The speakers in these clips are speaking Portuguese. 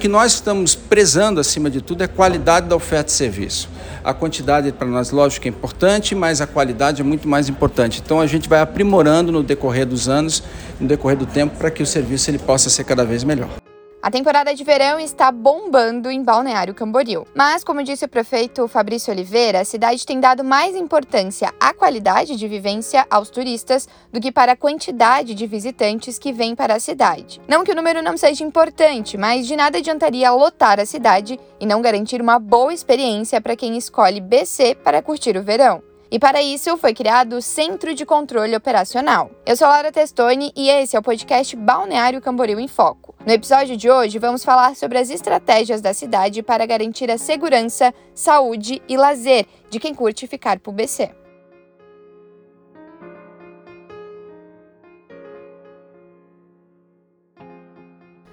O que nós estamos prezando, acima de tudo, é a qualidade da oferta de serviço. A quantidade para nós, lógico, é importante, mas a qualidade é muito mais importante. Então a gente vai aprimorando no decorrer dos anos, no decorrer do tempo, para que o serviço ele possa ser cada vez melhor. A temporada de verão está bombando em Balneário Camboriú. Mas, como disse o prefeito Fabrício Oliveira, a cidade tem dado mais importância à qualidade de vivência aos turistas do que para a quantidade de visitantes que vêm para a cidade. Não que o número não seja importante, mas de nada adiantaria lotar a cidade e não garantir uma boa experiência para quem escolhe BC para curtir o verão. E para isso foi criado o Centro de Controle Operacional. Eu sou Laura Testoni e esse é o podcast Balneário Camboriú em Foco. No episódio de hoje, vamos falar sobre as estratégias da cidade para garantir a segurança, saúde e lazer de quem curte ficar por BC.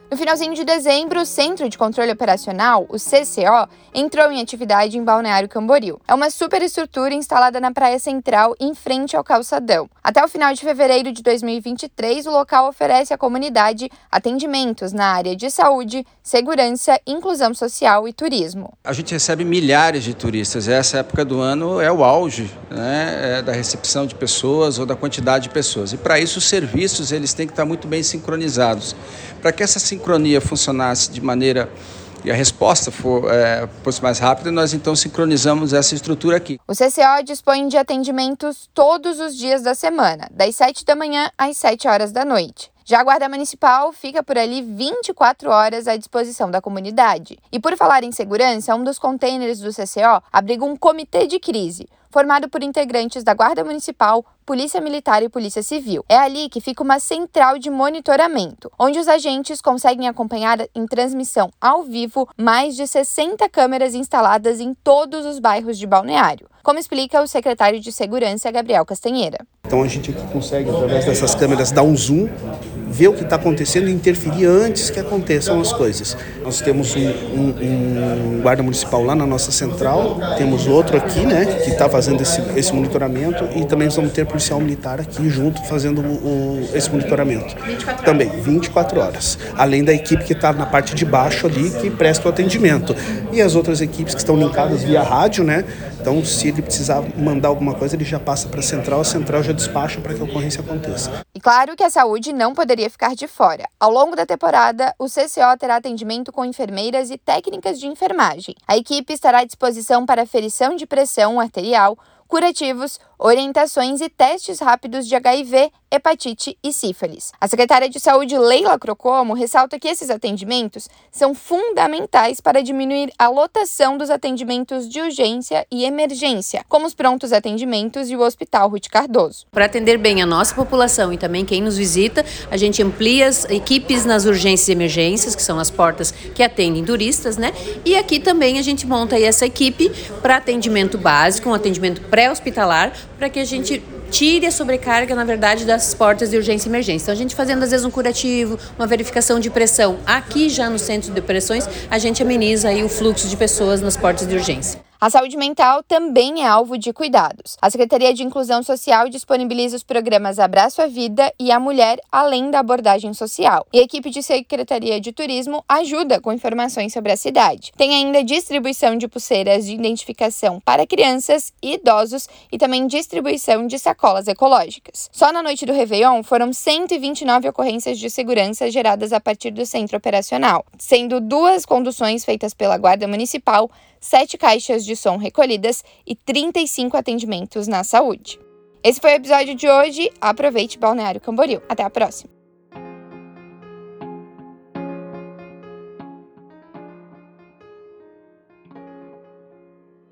No finalzinho de dezembro, o Centro de Controle Operacional, o CCO, entrou em atividade em Balneário Camboriú. É uma superestrutura instalada na Praia Central, em frente ao calçadão. Até o final de fevereiro de 2023, o local oferece à comunidade atendimentos na área de saúde, segurança, inclusão social e turismo. A gente recebe milhares de turistas. Essa época do ano é o auge né, é da recepção de pessoas ou da quantidade de pessoas. E para isso os serviços eles têm que estar muito bem sincronizados. Para que essa sincronia funcionasse de maneira e a resposta for, é, fosse mais rápida, nós então sincronizamos essa estrutura aqui. O CCO dispõe de atendimentos todos os dias da semana, das 7 da manhã às 7 horas da noite. Já a Guarda Municipal fica por ali 24 horas à disposição da comunidade. E por falar em segurança, um dos containers do CCO abriga um comitê de crise, formado por integrantes da Guarda Municipal, Polícia Militar e Polícia Civil. É ali que fica uma central de monitoramento, onde os agentes conseguem acompanhar em transmissão ao vivo mais de 60 câmeras instaladas em todos os bairros de Balneário, como explica o secretário de Segurança, Gabriel Castanheira. Então a gente consegue, através dessas câmeras, dar um zoom ver o que está acontecendo e interferir antes que aconteçam as coisas. Nós temos um, um, um, guarda municipal lá na nossa central, temos outro aqui, né, que está fazendo esse, esse monitoramento e também vamos ter policial militar aqui junto fazendo o, esse monitoramento. 24 também, 24 horas. Além da equipe que está na parte de baixo ali, que presta o atendimento. E as outras equipes que estão linkadas via rádio, né, então, se ele precisar mandar alguma coisa, ele já passa para a central, a central já despacha para que a ocorrência aconteça. E claro que a saúde não poderia ficar de fora. Ao longo da temporada, o CCO terá atendimento com enfermeiras e técnicas de enfermagem. A equipe estará à disposição para aferição de pressão arterial, curativos, orientações e testes rápidos de HIV, hepatite e sífilis. A secretária de Saúde, Leila Crocomo, ressalta que esses atendimentos são fundamentais para diminuir a lotação dos atendimentos de urgência e emergência, como os prontos atendimentos e o Hospital Ruth Cardoso. Para atender bem a nossa população e também quem nos visita, a gente amplia as equipes nas urgências e emergências, que são as portas que atendem turistas, né? E aqui também a gente monta essa equipe para atendimento básico, um atendimento pré-hospitalar, para que a gente tire a sobrecarga, na verdade, das portas de urgência e emergência. Então, a gente fazendo, às vezes, um curativo, uma verificação de pressão aqui já no centro de operações, a gente ameniza aí o fluxo de pessoas nas portas de urgência. A saúde mental também é alvo de cuidados. A Secretaria de Inclusão Social disponibiliza os programas Abraço à Vida e a Mulher, além da abordagem social. E a equipe de Secretaria de Turismo ajuda com informações sobre a cidade. Tem ainda distribuição de pulseiras de identificação para crianças e idosos e também distribuição de sacolas ecológicas. Só na noite do Réveillon foram 129 ocorrências de segurança geradas a partir do centro operacional, sendo duas conduções feitas pela Guarda Municipal, sete caixas de som recolhidas e 35 atendimentos na saúde. Esse foi o episódio de hoje. Aproveite Balneário Camboriú. Até a próxima!